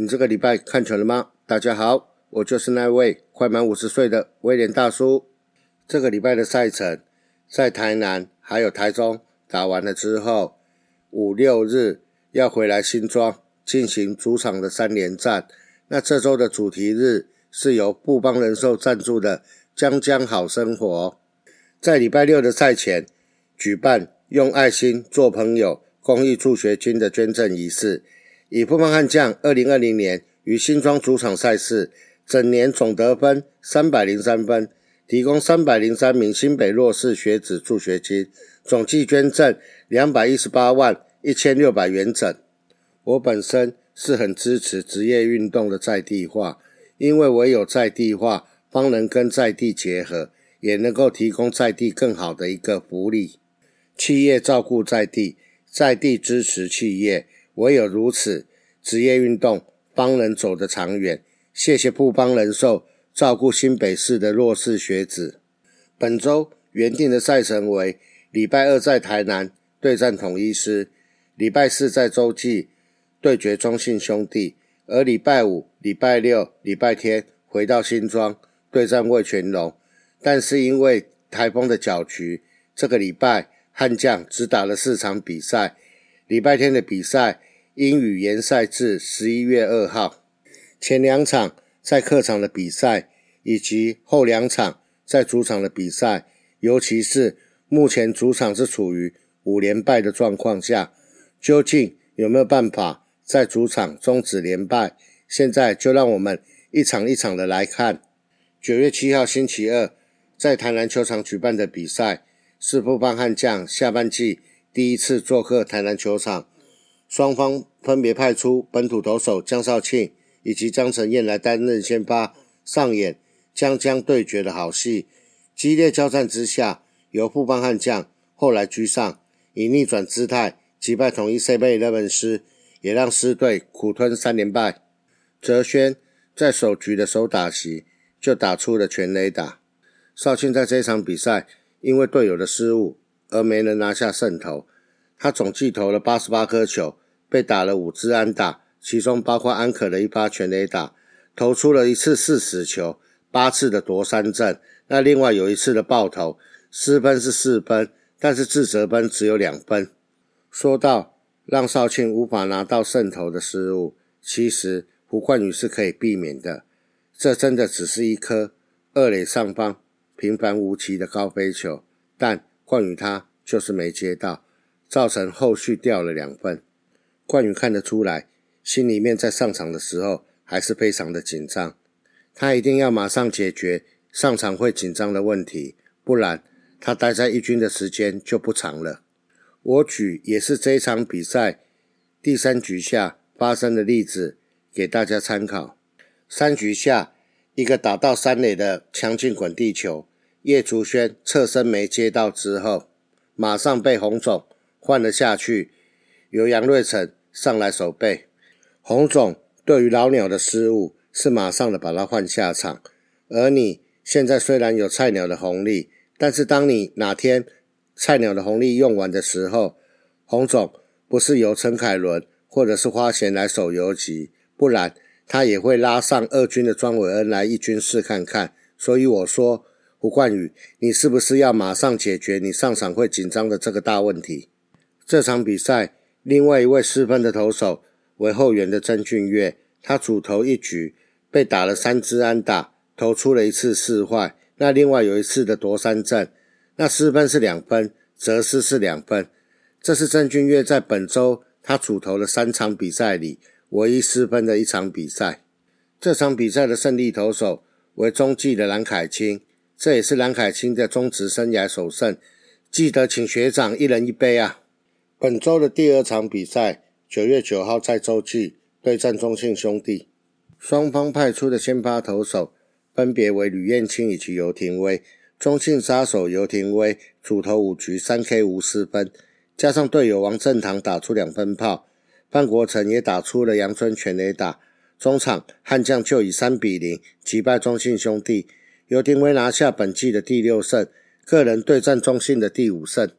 你这个礼拜看球了吗？大家好，我就是那位快满五十岁的威廉大叔。这个礼拜的赛程在台南还有台中打完了之后，五六日要回来新庄进行主场的三连战。那这周的主题日是由布邦人寿赞助的“江江好生活”。在礼拜六的赛前举办用爱心做朋友公益助学金的捐赠仪式。以富邦悍将二零二零年于新庄主场赛事整年总得分三百零三分，提供三百零三名新北弱势学子助学金，总计捐赠两百一十八万一千六百元整。我本身是很支持职业运动的在地化，因为唯有在地化，方能跟在地结合，也能够提供在地更好的一个福利。企业照顾在地，在地支持企业。唯有如此，职业运动方能走得长远。谢谢布邦人寿照顾新北市的弱势学子。本周原定的赛程为：礼拜二在台南对战统一师，礼拜四在洲际对决中信兄弟，而礼拜五、礼拜六、礼拜天回到新庄对战魏全龙。但是因为台风的搅局，这个礼拜悍将只打了四场比赛。礼拜天的比赛。英语延赛至十一月二号，前两场在客场的比赛，以及后两场在主场的比赛，尤其是目前主场是处于五连败的状况下，究竟有没有办法在主场终止连败？现在就让我们一场一场的来看。九月七号星期二在台南球场举办的比赛，是富邦悍将下半季第一次做客台南球场。双方分别派出本土投手江少庆以及江承彦来担任先发，上演将将对决的好戏。激烈交战之下，由富邦悍将后来居上，以逆转姿态击败统一 C 贝勒本师，也让狮队苦吞三连败。泽轩在首局的首打席就打出了全垒打。少庆在这场比赛因为队友的失误而没能拿下胜投。他总计投了八十八颗球，被打了五支安打，其中包括安可的一发全垒打，投出了一次四死球，八次的夺三振。那另外有一次的爆头，失分是四分，但是自责分只有两分。说到让少庆无法拿到胜投的失误，其实胡冠宇是可以避免的。这真的只是一颗二垒上方平凡无奇的高飞球，但冠宇他就是没接到。造成后续掉了两分，冠宇看得出来，心里面在上场的时候还是非常的紧张，他一定要马上解决上场会紧张的问题，不然他待在一军的时间就不长了。我举也是这一场比赛第三局下发生的例子给大家参考。三局下一个打到三垒的强劲滚地球，叶竹轩侧身没接到之后，马上被红肿。换了下去，由杨瑞成上来守备。洪总对于老鸟的失误是马上的把他换下场。而你现在虽然有菜鸟的红利，但是当你哪天菜鸟的红利用完的时候，洪总不是由陈凯伦或者是花钱来守游击，不然他也会拉上二军的庄伟恩来一军试看看。所以我说，胡冠宇，你是不是要马上解决你上场会紧张的这个大问题？这场比赛，另外一位失分的投手为后援的曾俊岳，他主投一局被打了三支安打，投出了一次四坏。那另外有一次的夺三振，那失分是两分，则失是两分。这是曾俊岳在本周他主投的三场比赛里唯一失分的一场比赛。这场比赛的胜利投手为中继的蓝凯青，这也是蓝凯青的中职生涯首胜。记得请学长一人一杯啊！本周的第二场比赛，九月九号在洲际对战中信兄弟，双方派出的先发投手分别为吕彦青以及游廷威。中信杀手游廷威主投五局三 K 无失分，加上队友王正堂打出两分炮，范国成也打出了阳春全垒打。中场悍将就以三比零击败中信兄弟，游廷威拿下本季的第六胜，个人对战中信的第五胜。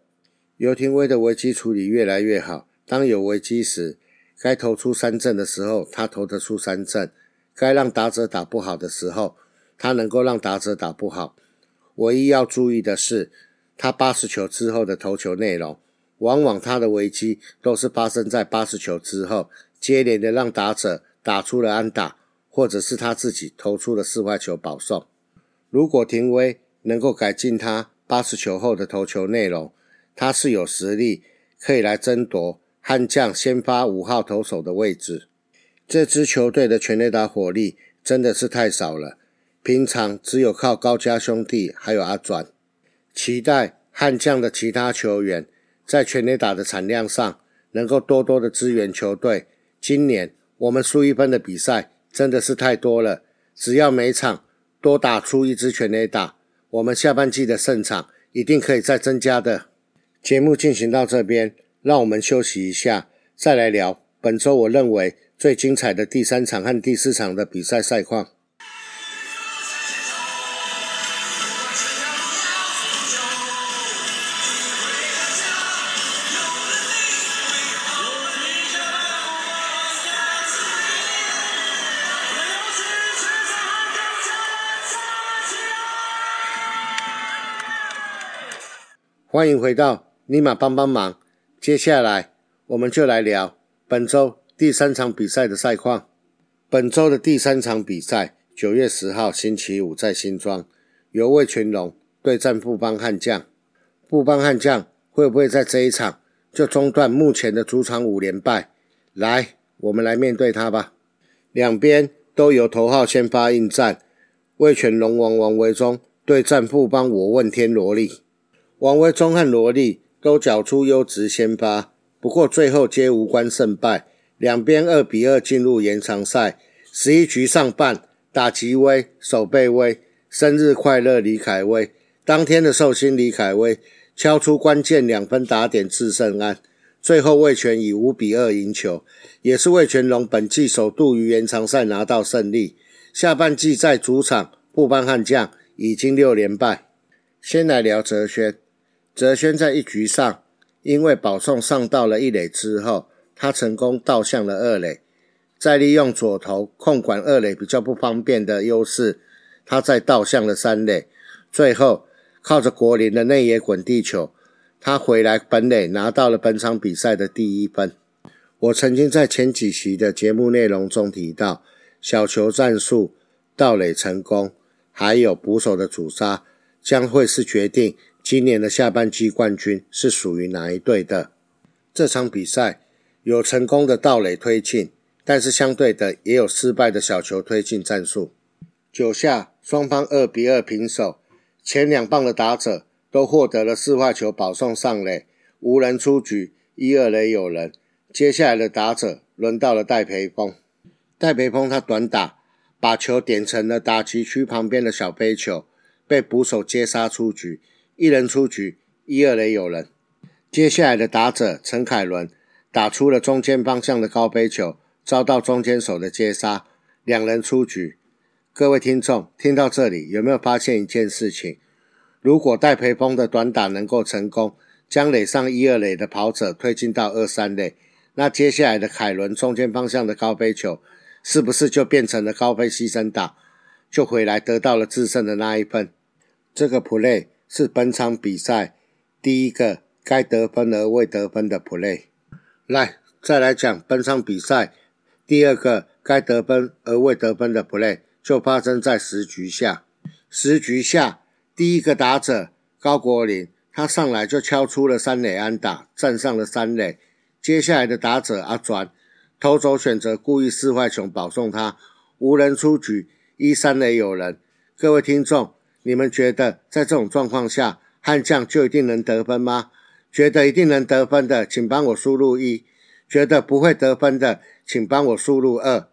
尤廷威的危机处理越来越好。当有危机时，该投出三振的时候，他投得出三振；该让打者打不好的时候，他能够让打者打不好。唯一要注意的是，他八十球之后的投球内容，往往他的危机都是发生在八十球之后，接连的让打者打出了安打，或者是他自己投出了四坏球保送。如果廷威能够改进他八十球后的投球内容，他是有实力可以来争夺。悍将先发五号投手的位置，这支球队的全垒打火力真的是太少了。平常只有靠高家兄弟还有阿转，期待悍将的其他球员在全垒打的产量上能够多多的支援球队。今年我们输一分的比赛真的是太多了，只要每场多打出一支全垒打，我们下半季的胜场一定可以再增加的。节目进行到这边。让我们休息一下，再来聊本周我认为最精彩的第三场和第四场的比赛赛况。欢迎回到尼玛帮帮忙。接下来，我们就来聊本周第三场比赛的赛况。本周的第三场比赛，九月十号星期五在新庄，由魏全龙对战布邦悍将。布邦悍将会不会在这一场就中断目前的主场五连败？来，我们来面对他吧。两边都由头号先发应战，魏全龙王王维忠对战布邦我问天罗莉。王维忠和萝莉。都缴出优质先发，不过最后皆无关胜败，两边二比二进入延长赛。十一局上半，打吉威，守备威，生日快乐李凯威。当天的寿星李凯威敲出关键两分打点制胜安，最后魏权以五比二赢球，也是魏权龙本季首度于延长赛拿到胜利。下半季在主场布班悍将已经六连败。先来聊哲轩。泽轩在一局上，因为保送上到了一垒之后，他成功倒向了二垒，再利用左投控管二垒比较不方便的优势，他再倒向了三垒，最后靠着国林的内野滚地球，他回来本垒拿到了本场比赛的第一分。我曾经在前几期的节目内容中提到，小球战术、盗垒成功，还有捕手的主杀，将会是决定。今年的下半季冠军是属于哪一队的？这场比赛有成功的盗垒推进，但是相对的也有失败的小球推进战术。九下双方二比二平手，前两棒的打者都获得了四坏球保送上垒，无人出局，一二垒有人。接下来的打者轮到了戴培峰，戴培峰他短打把球点成了打击区旁边的小飞球，被捕手接杀出局。一人出局，一二垒有人。接下来的打者陈凯伦打出了中间方向的高飞球，遭到中间手的接杀，两人出局。各位听众听到这里，有没有发现一件事情？如果戴培峰的短打能够成功，将垒上一二垒的跑者推进到二三垒，那接下来的凯伦中间方向的高飞球，是不是就变成了高飞牺牲打，就回来得到了制胜的那一份？这个 play。是本场比赛第一个该得分而未得分的 play。来，再来讲本场比赛第二个该得分而未得分的 play，就发生在十局下。十局下，第一个打者高国林，他上来就敲出了三垒安打，站上了三垒。接下来的打者阿转，投手选择故意四坏球保送他，无人出局，一三垒有人。各位听众。你们觉得在这种状况下，悍将就一定能得分吗？觉得一定能得分的，请帮我输入一；觉得不会得分的，请帮我输入二。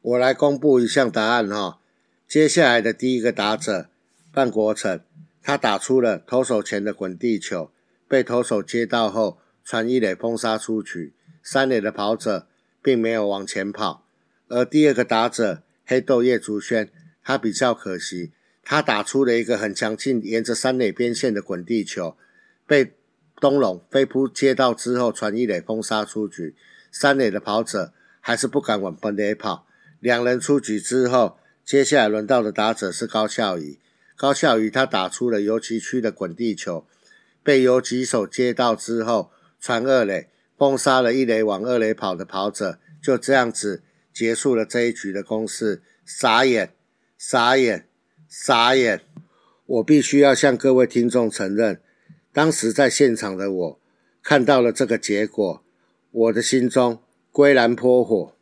我来公布一项答案哈。接下来的第一个打者范国成，他打出了投手前的滚地球，被投手接到后传一垒封杀出局，三垒的跑者并没有往前跑。而第二个打者黑豆叶竹轩，他比较可惜。他打出了一个很强劲，沿着三垒边线的滚地球，被东龙飞扑接到之后传一垒封杀出局，三垒的跑者还是不敢往本垒跑。两人出局之后，接下来轮到的打者是高孝仪。高孝仪他打出了游击区的滚地球，被游击手接到之后传二垒，封杀了一垒往二垒跑的跑者，就这样子结束了这一局的攻势。傻眼，傻眼，傻眼！我必须要向各位听众承认，当时在现场的我看到了这个结果，我的心中归然颇火。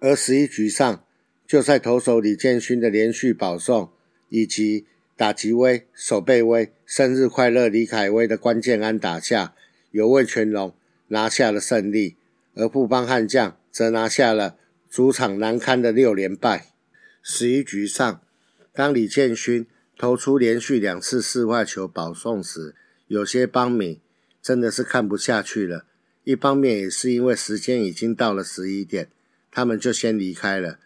而十一局上，就在投手李建勋的连续保送以及打击威、守备威、生日快乐李凯威的关键安打下，有位全龙拿下了胜利，而布邦悍将则拿下了主场难堪的六连败。十一局上，当李建勋投出连续两次四坏球保送时，有些邦迷真的是看不下去了。一方面也是因为时间已经到了十一点，他们就先离开了。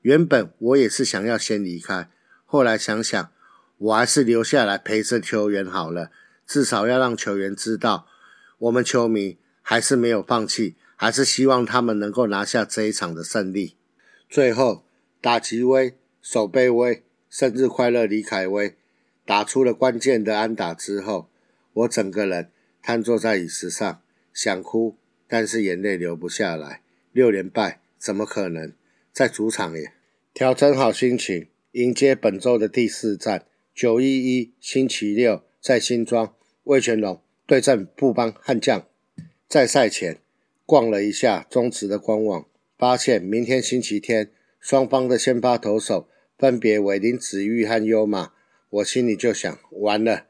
原本我也是想要先离开，后来想想，我还是留下来陪着球员好了，至少要让球员知道，我们球迷还是没有放弃，还是希望他们能够拿下这一场的胜利。最后。打击威，守备威，生日快乐！李凯威打出了关键的安打之后，我整个人瘫坐在椅子上，想哭，但是眼泪流不下来。六连败怎么可能？在主场也调整好心情，迎接本周的第四战。九一一星期六在新庄，魏全龙对阵布邦悍将。在赛前逛了一下中职的官网，发现明天星期天。双方的先发投手分别为林子玉和优马，我心里就想，完了，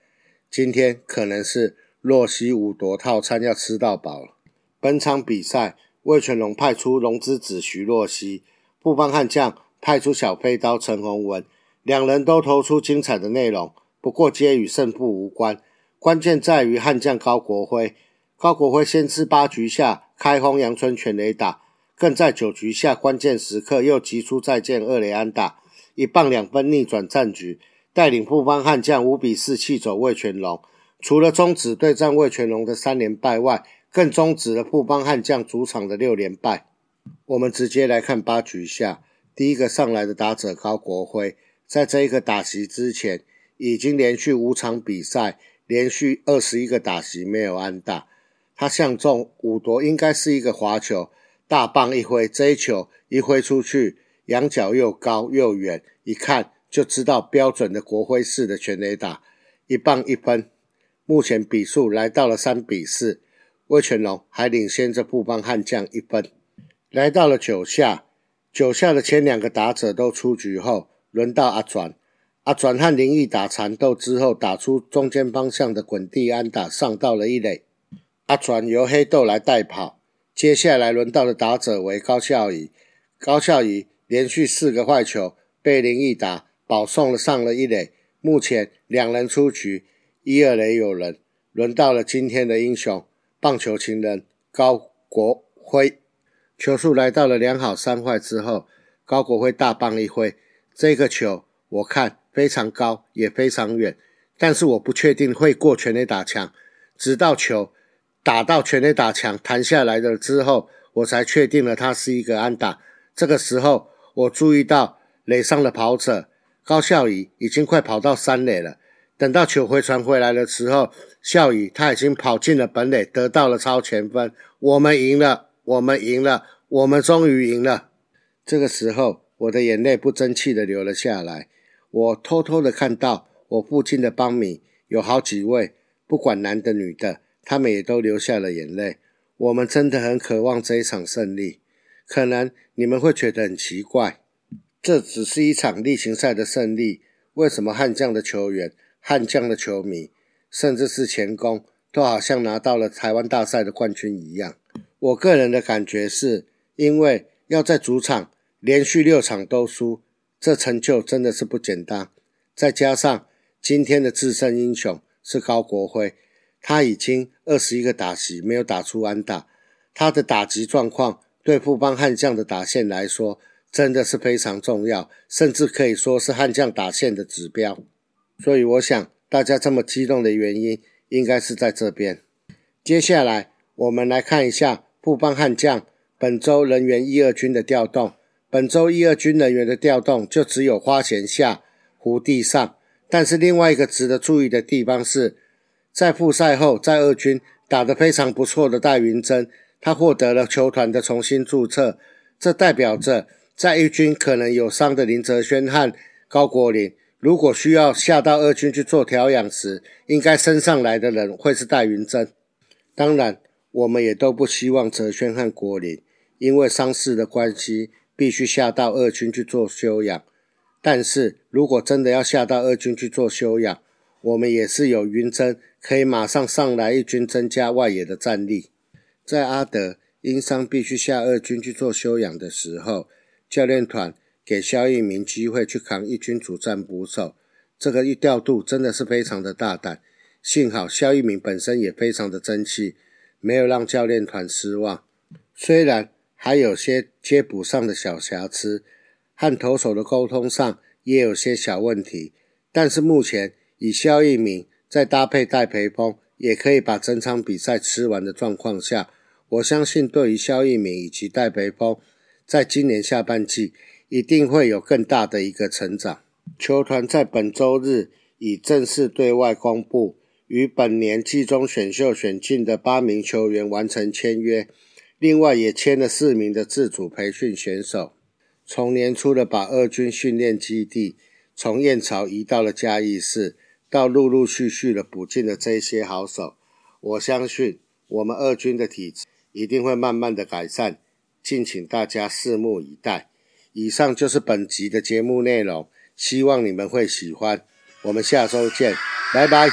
今天可能是洛西五夺套餐要吃到饱了。本场比赛，魏全龙派出龙之子徐若曦，布邦悍将派出小飞刀陈宏文，两人都投出精彩的内容，不过皆与胜负无关。关键在于悍将高国辉，高国辉先知八局下开轰阳春全垒打。更在九局下关键时刻又急出再见二雷安打，一棒两分逆转战局，带领布邦悍将五比四气走魏全龙。除了终止对战魏全龙的三连败外，更终止了布邦悍将主场的六连败。我们直接来看八局下第一个上来的打者高国辉，在这一个打席之前，已经连续五场比赛连续二十一个打席没有安打。他相中五夺应该是一个滑球。大棒一挥，这一球一挥出去，仰角又高又远，一看就知道标准的国徽式的全垒打，一棒一分。目前比数来到了三比四，魏全龙还领先着布邦悍将一分。来到了九下，九下的前两个打者都出局后，轮到阿转。阿转和林毅打缠斗之后，打出中间方向的滚地安打，上到了一垒。阿转由黑豆来带跑。接下来轮到的打者为高孝仪，高孝仪连续四个坏球被林毅达保送了上了一垒，目前两人出局，一二垒有人。轮到了今天的英雄，棒球情人高国辉，球速来到了两好三坏之后，高国辉大棒一挥，这个球我看非常高也非常远，但是我不确定会过全垒打墙，直到球。打到全垒打墙弹下来了之后，我才确定了它是一个安打。这个时候，我注意到垒上的跑者高孝仪已经快跑到三垒了。等到球回传回来的时候，孝仪他已经跑进了本垒，得到了超前分。我们赢了，我们赢了，我们终于赢了。这个时候，我的眼泪不争气的流了下来。我偷偷的看到我父亲的帮米有好几位，不管男的女的。他们也都流下了眼泪。我们真的很渴望这一场胜利。可能你们会觉得很奇怪，这只是一场例行赛的胜利，为什么悍将的球员、悍将的球迷，甚至是前锋，都好像拿到了台湾大赛的冠军一样？我个人的感觉是，因为要在主场连续六场都输，这成就真的是不简单。再加上今天的制胜英雄是高国辉。他已经二十一个打席没有打出安打，他的打击状况对富邦悍将的打线来说真的是非常重要，甚至可以说是悍将打线的指标。所以我想大家这么激动的原因应该是在这边。接下来我们来看一下富邦悍将本周人员一二军的调动。本周一二军人员的调动就只有花钱下、湖地上。但是另外一个值得注意的地方是，在复赛后，在二军打得非常不错的戴云珍，他获得了球团的重新注册。这代表着在一军可能有伤的林哲轩和高国林，如果需要下到二军去做调养时，应该升上来的人会是戴云珍。当然，我们也都不希望哲轩和国林因为伤势的关系，必须下到二军去做休养。但是如果真的要下到二军去做休养，我们也是有云针可以马上上来一军增加外野的战力。在阿德因伤必须下二军去做休养的时候，教练团给肖一鸣机会去扛一军主战捕手，这个一调度真的是非常的大胆。幸好肖一鸣本身也非常的争气，没有让教练团失望。虽然还有些接补上的小瑕疵。和投手的沟通上也有些小问题，但是目前以肖一鸣再搭配戴培峰，也可以把整场比赛吃完的状况下，我相信对于肖一鸣以及戴培峰，在今年下半季一定会有更大的一个成长。球团在本周日已正式对外公布，与本年季中选秀选进的八名球员完成签约，另外也签了四名的自主培训选手。从年初的把二军训练基地从燕巢移到了嘉义市，到陆陆续续的补进了这些好手，我相信我们二军的体质一定会慢慢的改善，敬请大家拭目以待。以上就是本集的节目内容，希望你们会喜欢。我们下周见，拜拜。